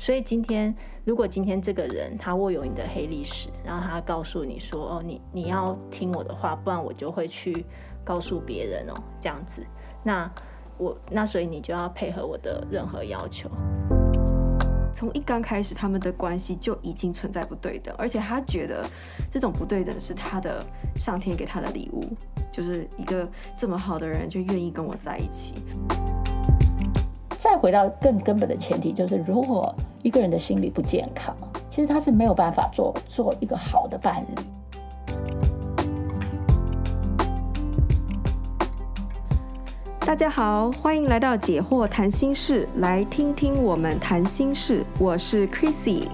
所以今天，如果今天这个人他握有你的黑历史，然后他告诉你说：“哦，你你要听我的话，不然我就会去告诉别人哦，这样子。”那我那所以你就要配合我的任何要求。从一刚开始，他们的关系就已经存在不对等，而且他觉得这种不对等是他的上天给他的礼物，就是一个这么好的人就愿意跟我在一起。再回到更根本的前提，就是如果一个人的心理不健康，其实他是没有办法做做一个好的伴侣。大家好，欢迎来到解惑谈心事，来听听我们谈心事。我是 Chrissy，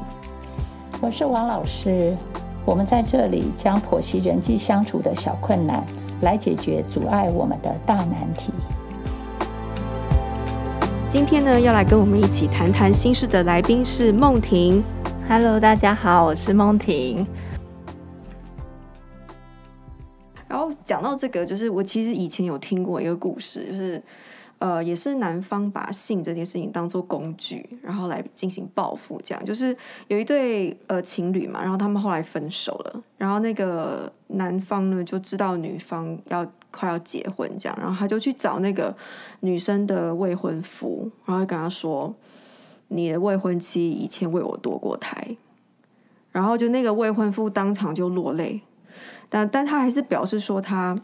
我是王老师。我们在这里将剖析人际相处的小困难，来解决阻碍我们的大难题。今天呢，要来跟我们一起谈谈心事的来宾是梦婷。Hello，大家好，我是梦婷。然后讲到这个，就是我其实以前有听过一个故事，就是呃，也是男方把性这件事情当做工具，然后来进行报复。这样就是有一对呃情侣嘛，然后他们后来分手了，然后那个男方呢就知道女方要快要结婚，这样，然后他就去找那个女生的未婚夫，然后跟他说：“你的未婚妻以前为我堕过胎。”然后就那个未婚夫当场就落泪。但但他还是表示说，他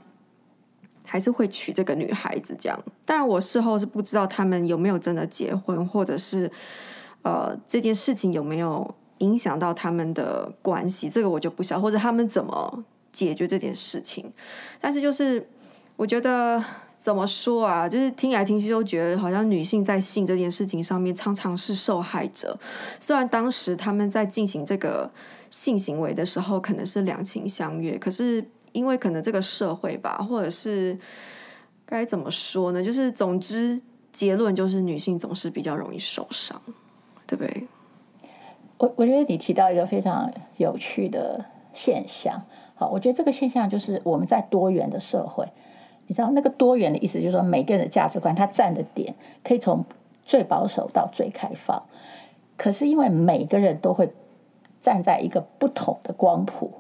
还是会娶这个女孩子这样。当然，我事后是不知道他们有没有真的结婚，或者是呃这件事情有没有影响到他们的关系，这个我就不晓，或者他们怎么解决这件事情。但是就是我觉得怎么说啊，就是听来听去都觉得好像女性在性这件事情上面常常是受害者。虽然当时他们在进行这个。性行为的时候可能是两情相悦，可是因为可能这个社会吧，或者是该怎么说呢？就是总之结论就是女性总是比较容易受伤，对不对？我我觉得你提到一个非常有趣的现象，好，我觉得这个现象就是我们在多元的社会，你知道那个多元的意思就是说每个人的价值观他站的点可以从最保守到最开放，可是因为每个人都会。站在一个不同的光谱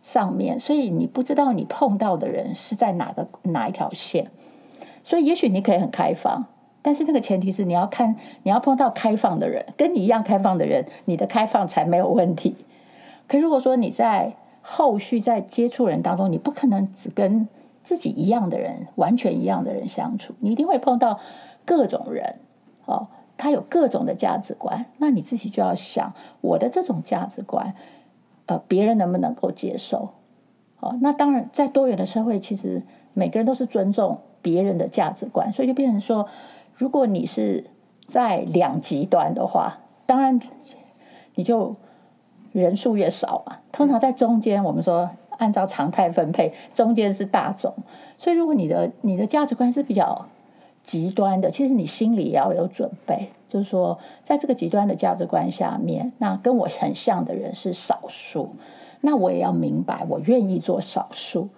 上面，所以你不知道你碰到的人是在哪个哪一条线。所以也许你可以很开放，但是那个前提是你要看你要碰到开放的人，跟你一样开放的人，你的开放才没有问题。可如果说你在后续在接触人当中，你不可能只跟自己一样的人、完全一样的人相处，你一定会碰到各种人，哦。他有各种的价值观，那你自己就要想，我的这种价值观，呃，别人能不能够接受？哦，那当然，在多元的社会，其实每个人都是尊重别人的价值观，所以就变成说，如果你是在两极端的话，当然你就人数越少嘛。通常在中间，我们说按照常态分配，中间是大众。所以，如果你的你的价值观是比较极端的，其实你心里也要有准备，就是说，在这个极端的价值观下面，那跟我很像的人是少数，那我也要明白，我愿意做少数。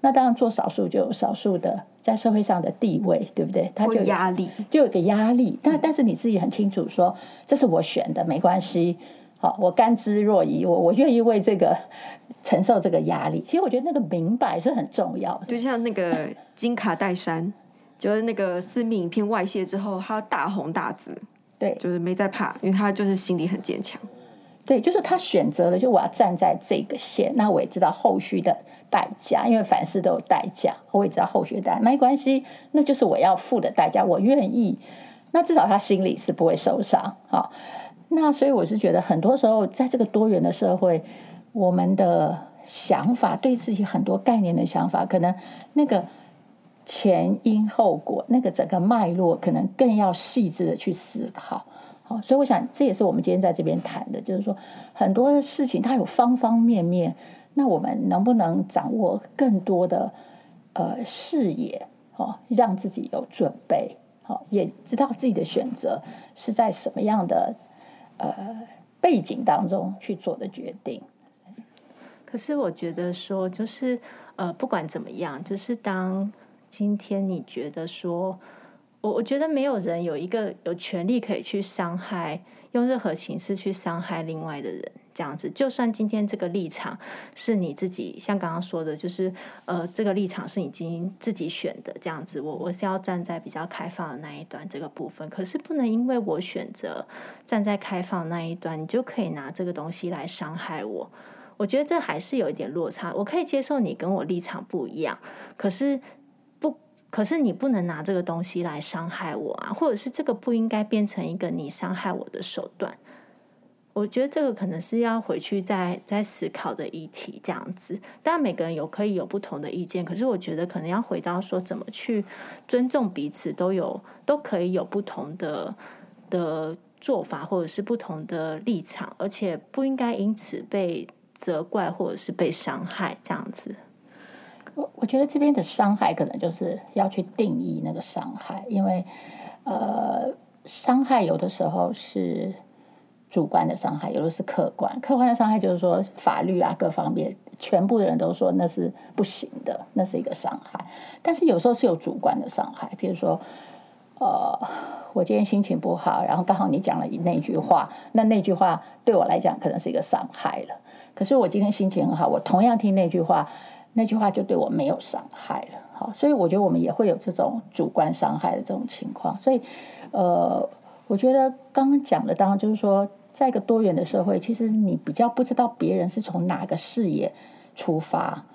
那当然，做少数就有少数的在社会上的地位，对不对？他就有压力，就有个压力。但但是你自己很清楚说，这是我选的，没关系。好，我甘之若饴，我我愿意为这个承受这个压力。其实我觉得那个明白是很重要的，就像那个金卡戴珊。就是那个私密影片外泄之后，他大红大紫，对，就是没在怕，因为他就是心里很坚强。对，就是他选择了，就我要站在这个线，那我也知道后续的代价，因为凡事都有代价，我也知道后续的代价，没关系，那就是我要付的代价，我愿意。那至少他心里是不会受伤啊。那所以我是觉得，很多时候在这个多元的社会，我们的想法对自己很多概念的想法，可能那个。前因后果，那个整个脉络可能更要细致的去思考。好，所以我想这也是我们今天在这边谈的，就是说很多的事情它有方方面面，那我们能不能掌握更多的呃视野？哦，让自己有准备，好，也知道自己的选择是在什么样的呃背景当中去做的决定。可是我觉得说，就是呃，不管怎么样，就是当。今天你觉得说，我我觉得没有人有一个有权利可以去伤害，用任何形式去伤害另外的人，这样子。就算今天这个立场是你自己，像刚刚说的，就是呃，这个立场是已经自己选的，这样子。我我是要站在比较开放的那一端这个部分，可是不能因为我选择站在开放那一端，你就可以拿这个东西来伤害我。我觉得这还是有一点落差。我可以接受你跟我立场不一样，可是不。可是你不能拿这个东西来伤害我啊，或者是这个不应该变成一个你伤害我的手段。我觉得这个可能是要回去再再思考的议题，这样子。当然每个人有可以有不同的意见，可是我觉得可能要回到说怎么去尊重彼此，都有都可以有不同的的做法，或者是不同的立场，而且不应该因此被责怪或者是被伤害这样子。我我觉得这边的伤害可能就是要去定义那个伤害，因为呃，伤害有的时候是主观的伤害，有的是客观。客观的伤害就是说法律啊各方面，全部的人都说那是不行的，那是一个伤害。但是有时候是有主观的伤害，比如说呃，我今天心情不好，然后刚好你讲了那句话，那那句话对我来讲可能是一个伤害了。可是我今天心情很好，我同样听那句话。那句话就对我没有伤害了，好，所以我觉得我们也会有这种主观伤害的这种情况。所以，呃，我觉得刚刚讲的当然就是说，在一个多元的社会，其实你比较不知道别人是从哪个视野出发。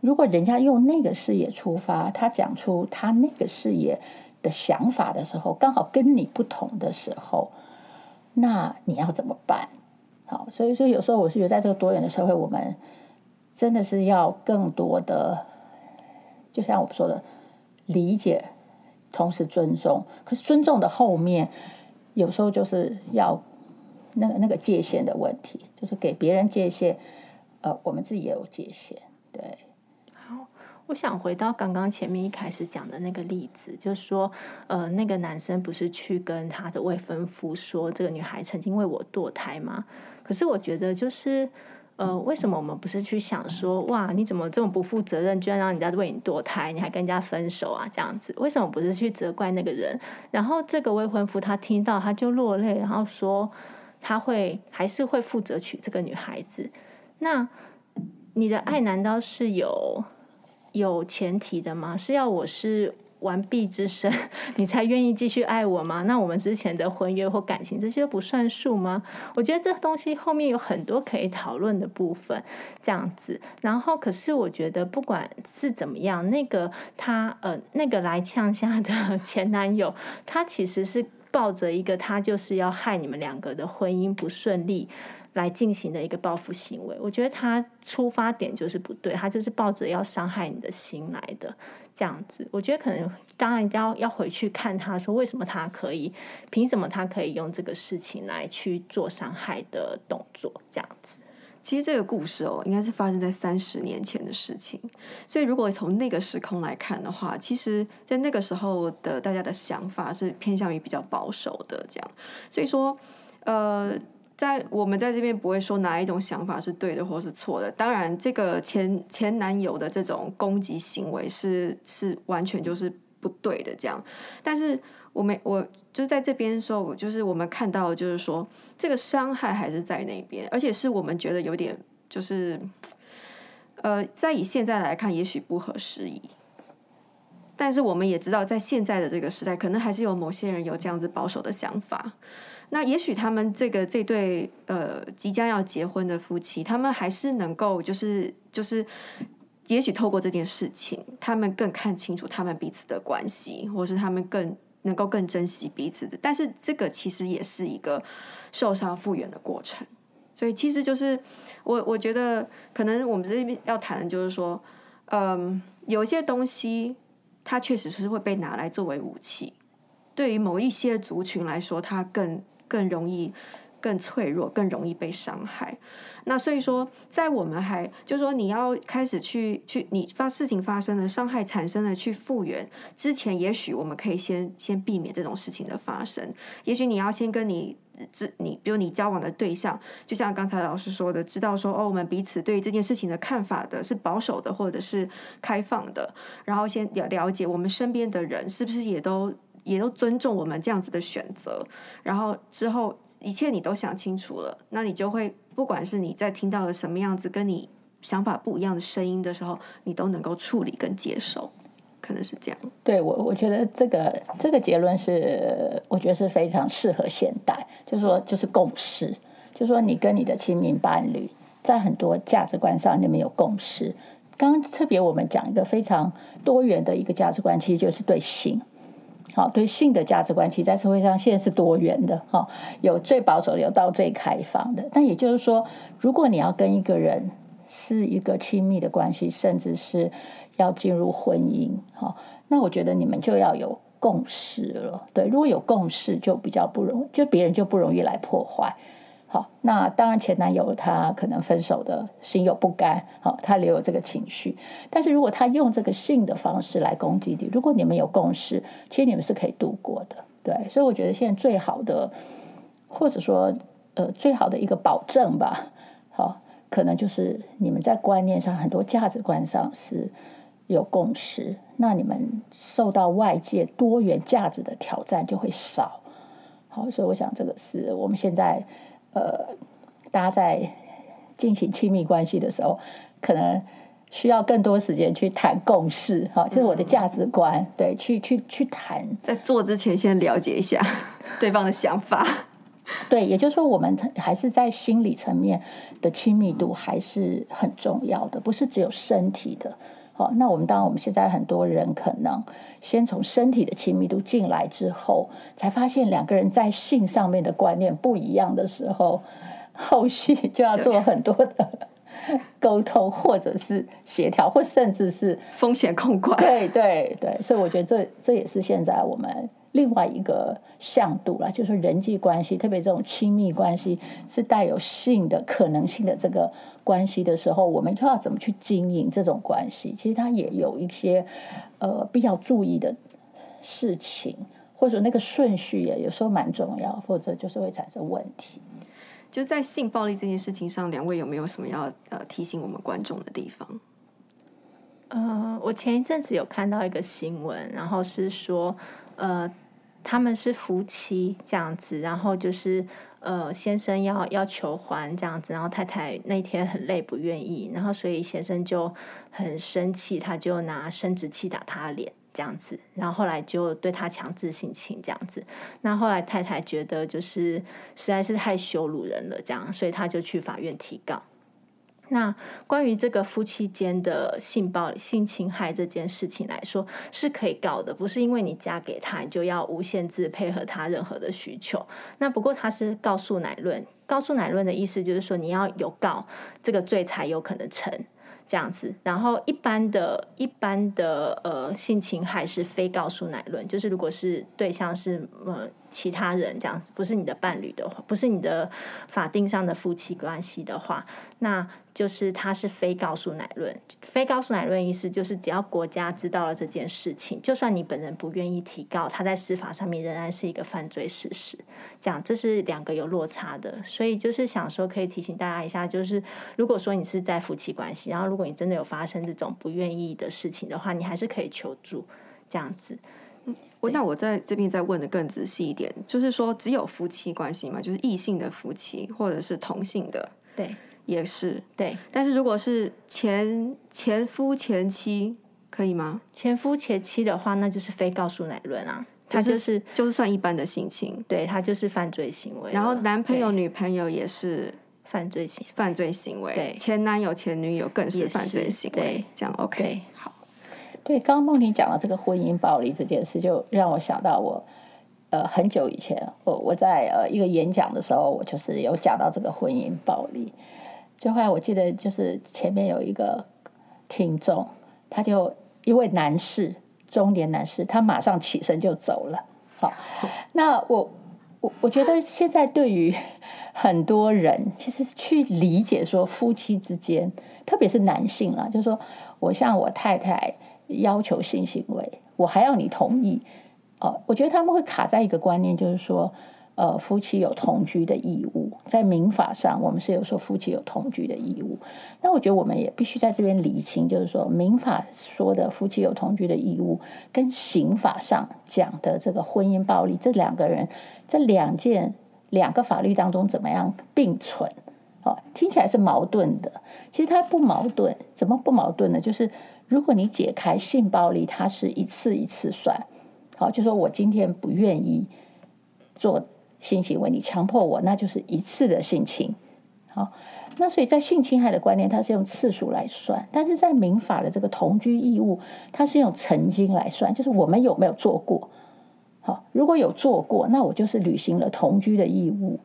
如果人家用那个视野出发，他讲出他那个视野的想法的时候，刚好跟你不同的时候，那你要怎么办？好，所以说有时候我是觉得，在这个多元的社会，我们。真的是要更多的，就像我们说的，理解，同时尊重。可是尊重的后面，有时候就是要那个那个界限的问题，就是给别人界限，呃，我们自己也有界限。对。好，我想回到刚刚前面一开始讲的那个例子，就是说，呃，那个男生不是去跟他的未婚夫说，这个女孩曾经为我堕胎吗？可是我觉得就是。呃，为什么我们不是去想说，哇，你怎么这么不负责任，居然让人家为你堕胎，你还跟人家分手啊？这样子，为什么不是去责怪那个人？然后这个未婚夫他听到他就落泪，然后说他会还是会负责娶这个女孩子。那你的爱难道是有有前提的吗？是要我是？完璧之身，你才愿意继续爱我吗？那我们之前的婚约或感情，这些都不算数吗？我觉得这东西后面有很多可以讨论的部分，这样子。然后，可是我觉得不管是怎么样，那个他呃，那个来呛下的 前男友，他其实是抱着一个他就是要害你们两个的婚姻不顺利来进行的一个报复行为。我觉得他出发点就是不对，他就是抱着要伤害你的心来的。这样子，我觉得可能当然要要回去看他说，为什么他可以，凭什么他可以用这个事情来去做伤害的动作？这样子，其实这个故事哦，应该是发生在三十年前的事情。所以如果从那个时空来看的话，其实在那个时候的大家的想法是偏向于比较保守的这样。所以说，呃。在我们在这边不会说哪一种想法是对的或是错的。当然，这个前前男友的这种攻击行为是是完全就是不对的。这样，但是我们我就在这边说，就是我们看到就是说这个伤害还是在那边，而且是我们觉得有点就是呃，在以现在来看，也许不合时宜。但是我们也知道，在现在的这个时代，可能还是有某些人有这样子保守的想法。那也许他们这个这对呃即将要结婚的夫妻，他们还是能够就是就是，也许透过这件事情，他们更看清楚他们彼此的关系，或是他们更能够更珍惜彼此的。但是这个其实也是一个受伤复原的过程。所以其实就是我我觉得可能我们这边要谈的就是说，嗯，有一些东西它确实是会被拿来作为武器，对于某一些族群来说，它更。更容易、更脆弱、更容易被伤害。那所以说，在我们还就是说，你要开始去去，你发事情发生了，伤害产生了，去复原之前，也许我们可以先先避免这种事情的发生。也许你要先跟你知你，比如你交往的对象，就像刚才老师说的，知道说哦，我们彼此对这件事情的看法的是保守的，或者是开放的，然后先了了解我们身边的人是不是也都。也都尊重我们这样子的选择，然后之后一切你都想清楚了，那你就会不管是你在听到了什么样子跟你想法不一样的声音的时候，你都能够处理跟接受，可能是这样。对我，我觉得这个这个结论是我觉得是非常适合现代，就是说就是共识，就是说你跟你的亲密伴侣在很多价值观上你们有共识。刚刚特别我们讲一个非常多元的一个价值观，其实就是对性。好，对性的价值观，其实在社会上现在是多元的。哈，有最保守，有到最开放的。但也就是说，如果你要跟一个人是一个亲密的关系，甚至是要进入婚姻，哈，那我觉得你们就要有共识了。对，如果有共识，就比较不容易，就别人就不容易来破坏。好，那当然前男友他可能分手的心有不甘，好，他留有这个情绪。但是如果他用这个性的方式来攻击你，如果你们有共识，其实你们是可以度过的。对，所以我觉得现在最好的，或者说呃最好的一个保证吧，好，可能就是你们在观念上很多价值观上是有共识，那你们受到外界多元价值的挑战就会少。好，所以我想这个是我们现在。呃，大家在进行亲密关系的时候，可能需要更多时间去谈共识，哈，就是我的价值观，嗯、对，去去去谈。在做之前，先了解一下 对方的想法。对，也就是说，我们还是在心理层面的亲密度还是很重要的，不是只有身体的。好，那我们当然，我们现在很多人可能先从身体的亲密度进来之后，才发现两个人在性上面的观念不一样的时候，后续就要做很多的沟通，或者是协调，或甚至是风险控管。对对对，所以我觉得这这也是现在我们。另外一个向度啦，就是人际关系，特别这种亲密关系是带有性的可能性的这个关系的时候，我们就要怎么去经营这种关系？其实它也有一些呃必要注意的事情，或者那个顺序也有时候蛮重要，否则就是会产生问题。就在性暴力这件事情上，两位有没有什么要呃提醒我们观众的地方？呃，我前一阵子有看到一个新闻，然后是说。呃，他们是夫妻这样子，然后就是呃，先生要要求还这样子，然后太太那天很累不愿意，然后所以先生就很生气，他就拿生殖器打他脸这样子，然后后来就对他强制性侵这样子，那后来太太觉得就是实在是太羞辱人了这样，所以他就去法院提告。那关于这个夫妻间的性暴力、性侵害这件事情来说，是可以告的，不是因为你嫁给他，你就要无限制配合他任何的需求。那不过他是告诉乃论，告诉乃论的意思就是说，你要有告这个罪才有可能成这样子。然后一般的、一般的呃性侵害是非告诉乃论，就是如果是对象是呃。其他人这样子，不是你的伴侣的话，不是你的法定上的夫妻关系的话，那就是他是非告诉乃论。非告诉乃论意思就是，只要国家知道了这件事情，就算你本人不愿意提告，他在司法上面仍然是一个犯罪事实。这样，这是两个有落差的。所以就是想说，可以提醒大家一下，就是如果说你是在夫妻关系，然后如果你真的有发生这种不愿意的事情的话，你还是可以求助这样子。我那我在这边再问的更仔细一点，就是说只有夫妻关系嘛，就是异性的夫妻或者是同性的，对，也是对。但是如果是前前夫前妻可以吗？前夫前妻的话，那就是非告诉乃论啊，他就是就是算一般的性侵，对，他就是犯罪行为。然后男朋友女朋友也是犯罪行犯罪行为，对，前男友前女友更是犯罪行为，对，这样 OK 好。对，刚刚梦婷讲到这个婚姻暴力这件事，就让我想到我，呃，很久以前，我我在呃一个演讲的时候，我就是有讲到这个婚姻暴力。最后来我记得，就是前面有一个听众，他就一位男士，中年男士，他马上起身就走了。好，那我我我觉得现在对于很多人，其实去理解说夫妻之间，特别是男性啊，就是说我像我太太。要求性行为，我还要你同意哦。我觉得他们会卡在一个观念，就是说，呃，夫妻有同居的义务，在民法上，我们是有说夫妻有同居的义务。那我觉得我们也必须在这边理清，就是说民法说的夫妻有同居的义务，跟刑法上讲的这个婚姻暴力，这两个人这两件两个法律当中怎么样并存？哦，听起来是矛盾的，其实它不矛盾。怎么不矛盾呢？就是如果你解开性暴力，它是一次一次算。好，就说我今天不愿意做。性行为，你强迫我，那就是一次的性侵。好，那所以在性侵害的观念，它是用次数来算；但是在民法的这个同居义务，它是用曾经来算，就是我们有没有做过。好，如果有做过，那我就是履行了同居的义务。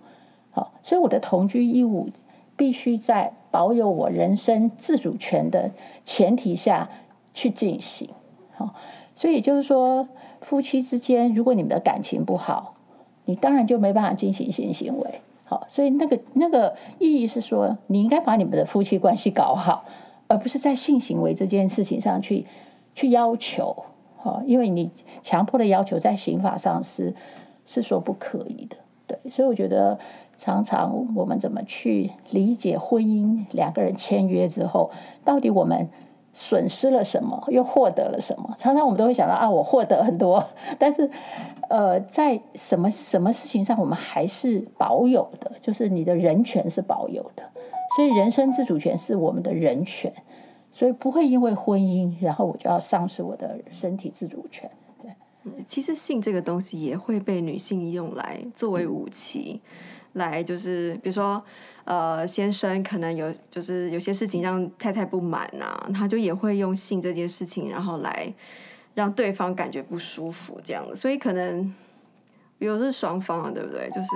好，所以我的同居义务必须在保有我人身自主权的前提下去进行。好，所以就是说，夫妻之间，如果你们的感情不好，你当然就没办法进行性行为，好，所以那个那个意义是说，你应该把你们的夫妻关系搞好，而不是在性行为这件事情上去去要求，好，因为你强迫的要求在刑法上是是说不可以的，对，所以我觉得常常我们怎么去理解婚姻，两个人签约之后，到底我们损失了什么，又获得了什么？常常我们都会想到啊，我获得很多，但是。呃，在什么什么事情上，我们还是保有的，就是你的人权是保有的，所以人身自主权是我们的人权，所以不会因为婚姻，然后我就要丧失我的身体自主权。对，其实性这个东西也会被女性用来作为武器，来就是比如说，呃，先生可能有就是有些事情让太太不满啊，他就也会用性这件事情，然后来。让对方感觉不舒服，这样子，所以可能有时是双方啊，对不对？就是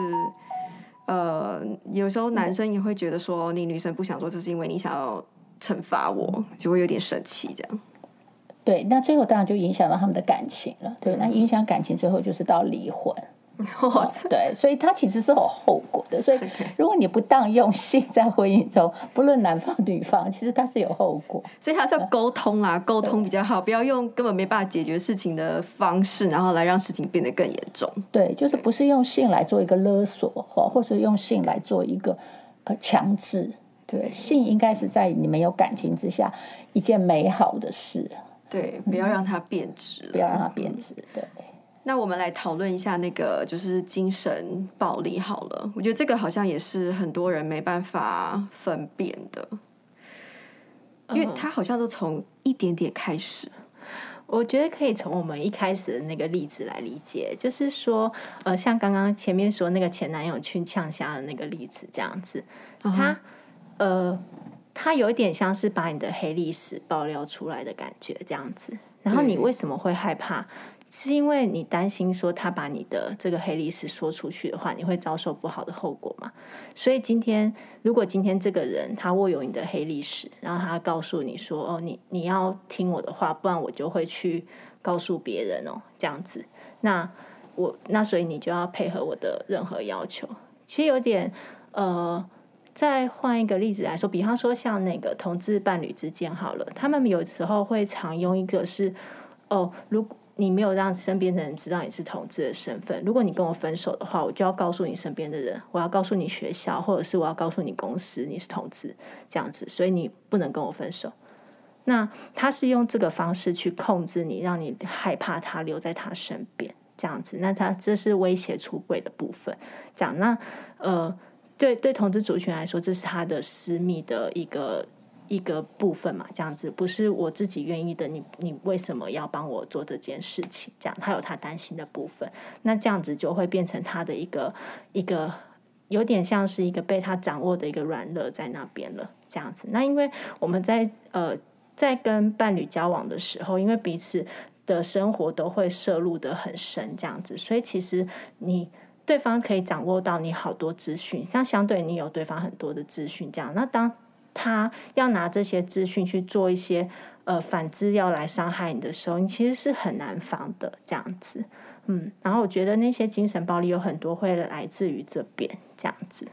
呃，有时候男生也会觉得说，你女生不想做，就是因为你想要惩罚我，就会有点生气，这样。对，那最后当然就影响到他们的感情了，对，那影响感情，最后就是到离婚。哦、对，所以它其实是有后果的。所以，如果你不当用性在婚姻中，不论男方女方，其实它是有后果。所以，它是要沟通啊，沟通比较好，不要用根本没办法解决事情的方式，然后来让事情变得更严重。对，就是不是用性来做一个勒索，或或是用性来做一个呃强制。对，性应该是在你们有感情之下一件美好的事。对，不要让它变质，不要让它变质。对。那我们来讨论一下那个就是精神暴力好了，我觉得这个好像也是很多人没办法分辨的，因为他好像都从一点点开始。我觉得可以从我们一开始的那个例子来理解，就是说，呃，像刚刚前面说那个前男友去呛虾的那个例子这样子，他呃，他有一点像是把你的黑历史爆料出来的感觉这样子，然后你为什么会害怕？是因为你担心说他把你的这个黑历史说出去的话，你会遭受不好的后果嘛？所以今天，如果今天这个人他握有你的黑历史，然后他告诉你说：“哦，你你要听我的话，不然我就会去告诉别人哦，这样子。”那我那所以你就要配合我的任何要求。其实有点呃，再换一个例子来说，比方说像那个同志伴侣之间好了，他们有时候会常用一个是哦，如果。你没有让身边的人知道你是同志的身份。如果你跟我分手的话，我就要告诉你身边的人，我要告诉你学校，或者是我要告诉你公司你是同志这样子，所以你不能跟我分手。那他是用这个方式去控制你，让你害怕他留在他身边这样子。那他这是威胁出轨的部分。讲那呃，对对，同志族群来说，这是他的私密的一个。一个部分嘛，这样子不是我自己愿意的，你你为什么要帮我做这件事情？这样他有他担心的部分，那这样子就会变成他的一个一个有点像是一个被他掌握的一个软肋在那边了，这样子。那因为我们在呃在跟伴侣交往的时候，因为彼此的生活都会摄入得很深，这样子，所以其实你对方可以掌握到你好多资讯，像相对你有对方很多的资讯，这样，那当。他要拿这些资讯去做一些呃反资料来伤害你的时候，你其实是很难防的这样子，嗯，然后我觉得那些精神暴力有很多会来自于这边这样子，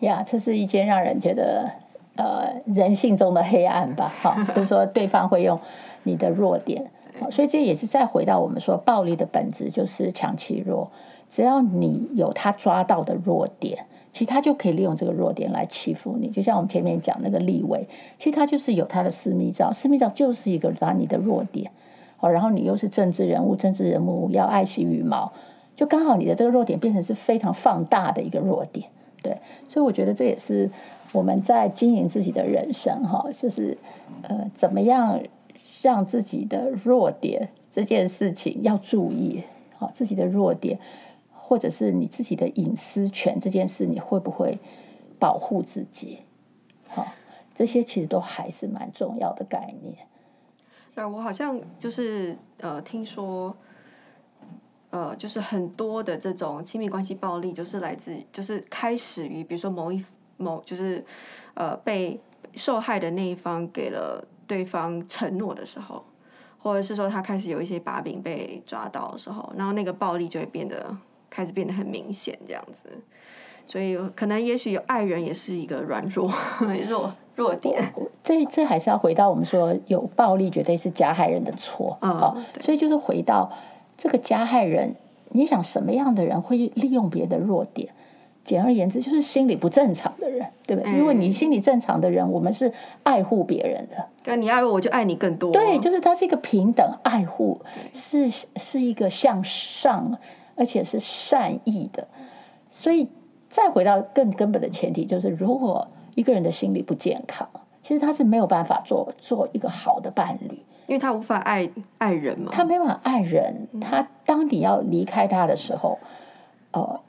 呀，这是一件让人觉得呃人性中的黑暗吧，哈，就是说对方会用你的弱点。所以这也是再回到我们说，暴力的本质就是强欺弱。只要你有他抓到的弱点，其实他就可以利用这个弱点来欺负你。就像我们前面讲那个立委，其实他就是有他的私密照，私密照就是一个拿你的弱点。哦，然后你又是政治人物，政治人物要爱惜羽毛，就刚好你的这个弱点变成是非常放大的一个弱点。对，所以我觉得这也是我们在经营自己的人生哈，就是呃，怎么样让自己的弱点这件事情要注意，好，自己的弱点。或者是你自己的隐私权这件事，你会不会保护自己？好，这些其实都还是蛮重要的概念。对，我好像就是呃，听说，呃，就是很多的这种亲密关系暴力，就是来自就是开始于，比如说某一某就是呃被受害的那一方给了对方承诺的时候，或者是说他开始有一些把柄被抓到的时候，然后那个暴力就会变得。开始变得很明显，这样子，所以可能也许有爱人也是一个软弱 弱弱点。这这还是要回到我们说，有暴力绝对是加害人的错。嗯，好，所以就是回到这个加害人，你想什么样的人会利用别的弱点？简而言之，就是心理不正常的人，对不对？因为你心理正常的人，我们是爱护别人的。对，你爱我，我就爱你更多。对，就是它是一个平等爱护，是是一个向上。而且是善意的，所以再回到更根本的前提，就是如果一个人的心理不健康，其实他是没有办法做做一个好的伴侣，因为他无法爱爱人嘛。他没办法爱人，他当你要离开他的时候，呃，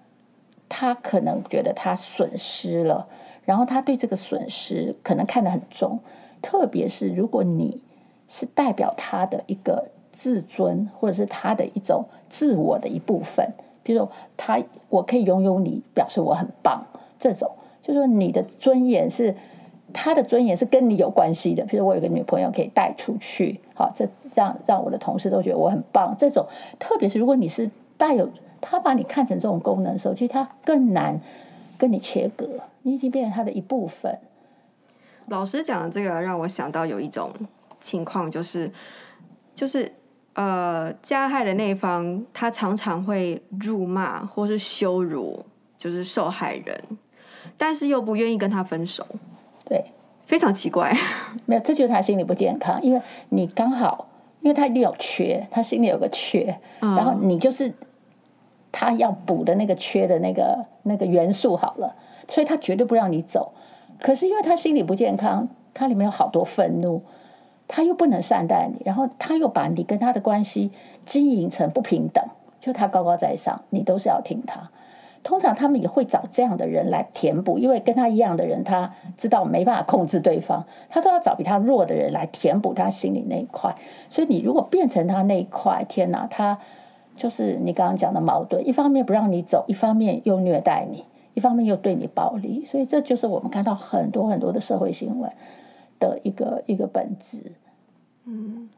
他可能觉得他损失了，然后他对这个损失可能看得很重，特别是如果你是代表他的一个。自尊，或者是他的一种自我的一部分，比如说他，我可以拥有你，表示我很棒。这种就是说，你的尊严是他的尊严是跟你有关系的。比如我有个女朋友可以带出去，好，这让让我的同事都觉得我很棒。这种，特别是如果你是带有他把你看成这种功能的时候，其实他更难跟你切割，你已经变成他的一部分。老师讲的这个让我想到有一种情况，就是就是。呃，加害的那一方，他常常会辱骂或是羞辱，就是受害人，但是又不愿意跟他分手，对，非常奇怪。没有，这就是他心理不健康，因为你刚好，因为他一定有缺，他心里有个缺，嗯、然后你就是他要补的那个缺的那个那个元素好了，所以他绝对不让你走。可是因为他心理不健康，他里面有好多愤怒。他又不能善待你，然后他又把你跟他的关系经营成不平等，就他高高在上，你都是要听他。通常他们也会找这样的人来填补，因为跟他一样的人，他知道没办法控制对方，他都要找比他弱的人来填补他心里那一块。所以你如果变成他那一块，天哪，他就是你刚刚讲的矛盾，一方面不让你走，一方面又虐待你，一方面又对你暴力，所以这就是我们看到很多很多的社会新闻。的一个一个本质，嗯，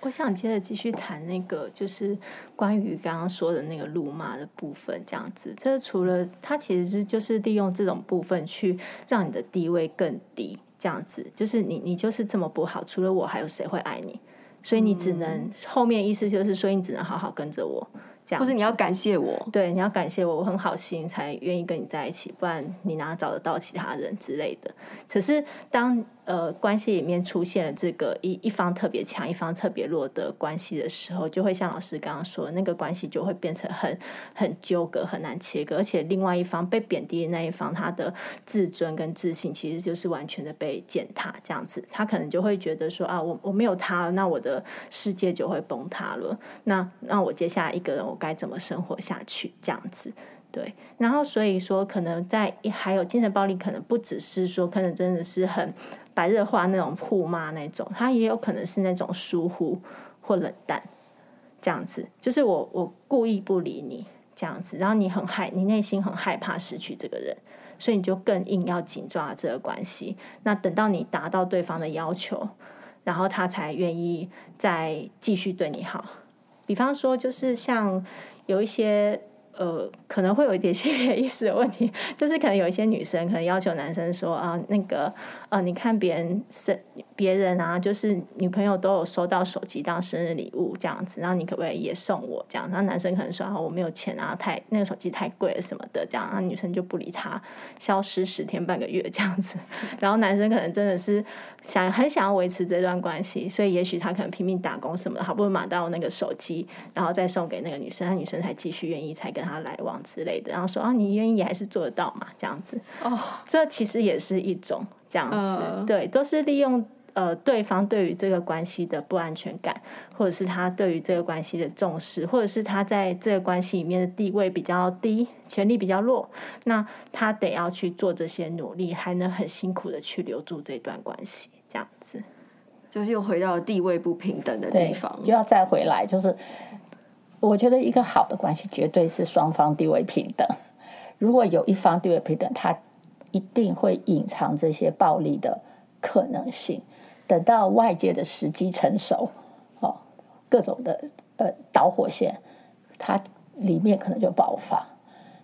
我想接着继续谈那个，就是关于刚刚说的那个辱骂的部分，这样子。这除了他其实是就是利用这种部分去让你的地位更低，这样子，就是你你就是这么不好，除了我还有谁会爱你？所以你只能、嗯、后面意思就是说你只能好好跟着我。或是你要感谢我，对，你要感谢我，我很好心才愿意跟你在一起，不然你哪找得到其他人之类的。可是当呃，关系里面出现了这个一一方特别强，一方特别弱的关系的时候，就会像老师刚刚说的，那个关系就会变成很很纠葛，很难切割。而且另外一方被贬低的那一方，他的自尊跟自信其实就是完全的被践踏，这样子，他可能就会觉得说啊，我我没有他了，那我的世界就会崩塌了。那那我接下来一个人，该怎么生活下去？这样子。对，然后所以说，可能在还有精神暴力，可能不只是说，可能真的是很白热化那种互骂那种，他也有可能是那种疏忽或冷淡这样子。就是我我故意不理你这样子，然后你很害，你内心很害怕失去这个人，所以你就更硬要紧抓这个关系。那等到你达到对方的要求，然后他才愿意再继续对你好。比方说，就是像有一些。呃，可能会有一点性别意识的问题，就是可能有一些女生可能要求男生说啊，那个呃，你看别人生别人啊，就是女朋友都有收到手机当生日礼物这样子，然后你可不可以也送我这样？然后男生可能说啊，我没有钱啊，太那个手机太贵了什么的这样，然后女生就不理他，消失十天半个月这样子，然后男生可能真的是想很想要维持这段关系，所以也许他可能拼命打工什么的，好不容易买到那个手机，然后再送给那个女生，那女生才继续愿意才跟。跟他来往之类的，然后说啊，你愿意还是做得到嘛？这样子。哦，这其实也是一种这样子，呃、对，都是利用呃对方对于这个关系的不安全感，或者是他对于这个关系的重视，或者是他在这个关系里面的地位比较低，权力比较弱，那他得要去做这些努力，还能很辛苦的去留住这段关系，这样子，就是又回到地位不平等的地方，就要再回来，就是。我觉得一个好的关系绝对是双方地位平等。如果有一方地位平等，他一定会隐藏这些暴力的可能性。等到外界的时机成熟，哦，各种的呃导火线，它里面可能就爆发。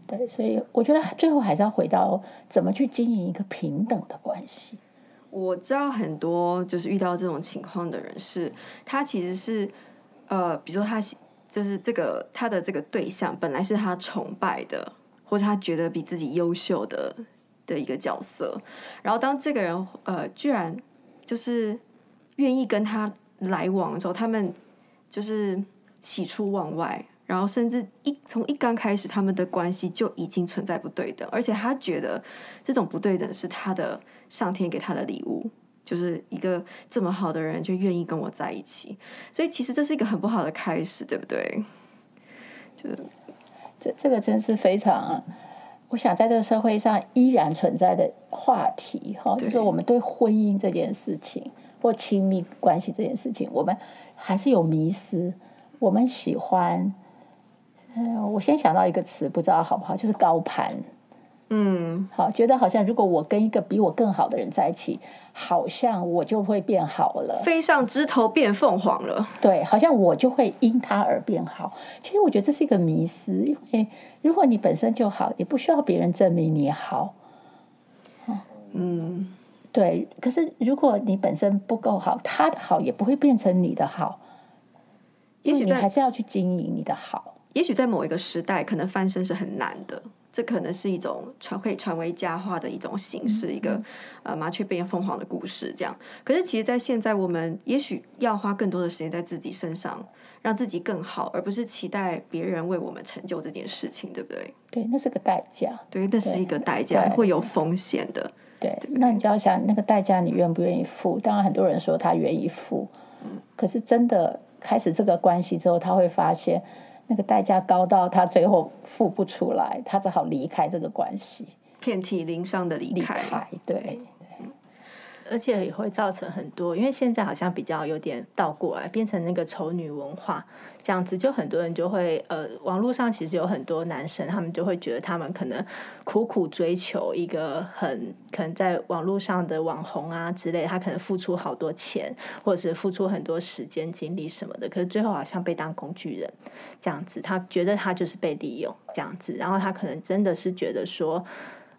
对，所以我觉得最后还是要回到怎么去经营一个平等的关系。我知道很多就是遇到这种情况的人是，他其实是呃，比如说他。就是这个他的这个对象本来是他崇拜的，或者他觉得比自己优秀的的一个角色，然后当这个人呃居然就是愿意跟他来往的时候，他们就是喜出望外，然后甚至一从一刚开始他们的关系就已经存在不对等，而且他觉得这种不对等是他的上天给他的礼物。就是一个这么好的人，就愿意跟我在一起，所以其实这是一个很不好的开始，对不对？就是这这个真是非常，我想在这个社会上依然存在的话题哈，就是我们对婚姻这件事情或亲密关系这件事情，我们还是有迷失。我们喜欢，嗯，我先想到一个词，不知道好不好，就是高攀。嗯，好，觉得好像如果我跟一个比我更好的人在一起，好像我就会变好了，飞上枝头变凤凰了。对，好像我就会因他而变好。其实我觉得这是一个迷思，因为如果你本身就好，也不需要别人证明你好。嗯，对。可是如果你本身不够好，他的好也不会变成你的好。也许你还是要去经营你的好。也许在某一个时代，可能翻身是很难的。这可能是一种传可以传为佳话的一种形式，嗯、一个呃麻雀变凤凰的故事这样。可是其实，在现在，我们也许要花更多的时间在自己身上，让自己更好，而不是期待别人为我们成就这件事情，对不对？对，那是个代价。对，那是一个代价，会有风险的。对，对，那你就要想，那个代价你愿不愿意付？当然，很多人说他愿意付，嗯，可是真的开始这个关系之后，他会发现。那个代价高到他最后付不出来，他只好离开这个关系，遍体鳞伤的离开。离开，对。而且也会造成很多，因为现在好像比较有点倒过来，变成那个丑女文化这样子，就很多人就会呃，网络上其实有很多男生，他们就会觉得他们可能苦苦追求一个很可能在网络上的网红啊之类，他可能付出好多钱，或者是付出很多时间精力什么的，可是最后好像被当工具人这样子，他觉得他就是被利用这样子，然后他可能真的是觉得说。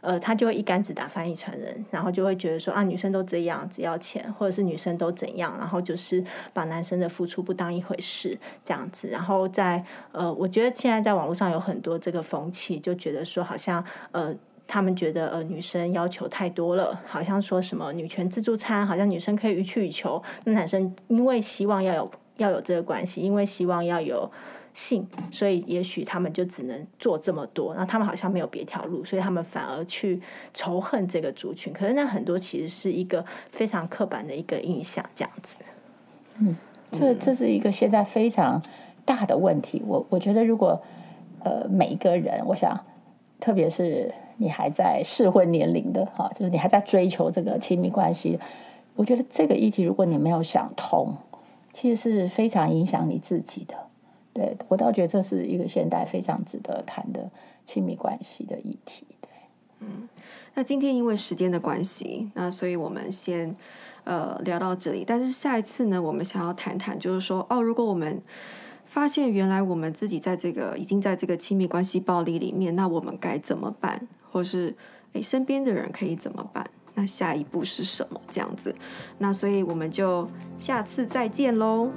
呃，他就会一竿子打翻一船人，然后就会觉得说啊，女生都这样，只要钱，或者是女生都怎样，然后就是把男生的付出不当一回事这样子。然后在呃，我觉得现在在网络上有很多这个风气，就觉得说好像呃，他们觉得呃女生要求太多了，好像说什么女权自助餐，好像女生可以予取予求，那男生因为希望要有要有这个关系，因为希望要有。性，所以也许他们就只能做这么多，然后他们好像没有别条路，所以他们反而去仇恨这个族群。可是那很多其实是一个非常刻板的一个印象，这样子。嗯，这这是一个现在非常大的问题。我我觉得，如果呃每一个人，我想，特别是你还在适婚年龄的哈，就是你还在追求这个亲密关系，我觉得这个议题，如果你没有想通，其实是非常影响你自己的。对，我倒觉得这是一个现代非常值得谈的亲密关系的议题。对，嗯，那今天因为时间的关系，那所以我们先呃聊到这里。但是下一次呢，我们想要谈谈，就是说哦，如果我们发现原来我们自己在这个已经在这个亲密关系暴力里面，那我们该怎么办？或是诶，身边的人可以怎么办？那下一步是什么？这样子，那所以我们就下次再见喽。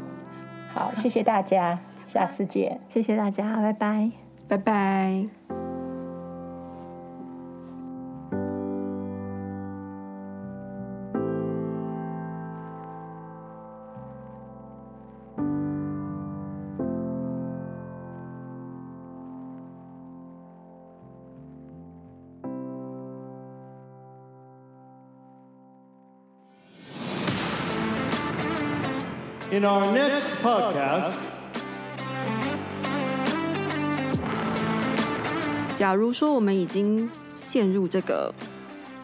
好，谢谢大家，下次见。谢谢大家，拜拜，拜拜。In our next podcast，假如说我们已经陷入这个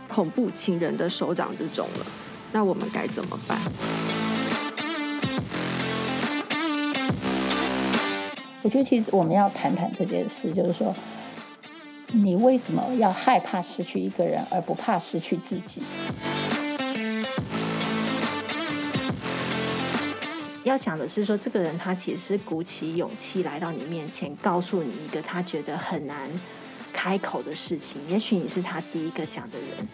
恐怖情人的手掌之中了，那我们该怎么办？我觉得其实我们要谈谈这件事，就是说，你为什么要害怕失去一个人，而不怕失去自己？要想的是说，这个人他其实是鼓起勇气来到你面前，告诉你一个他觉得很难开口的事情。也许你是他第一个讲的人。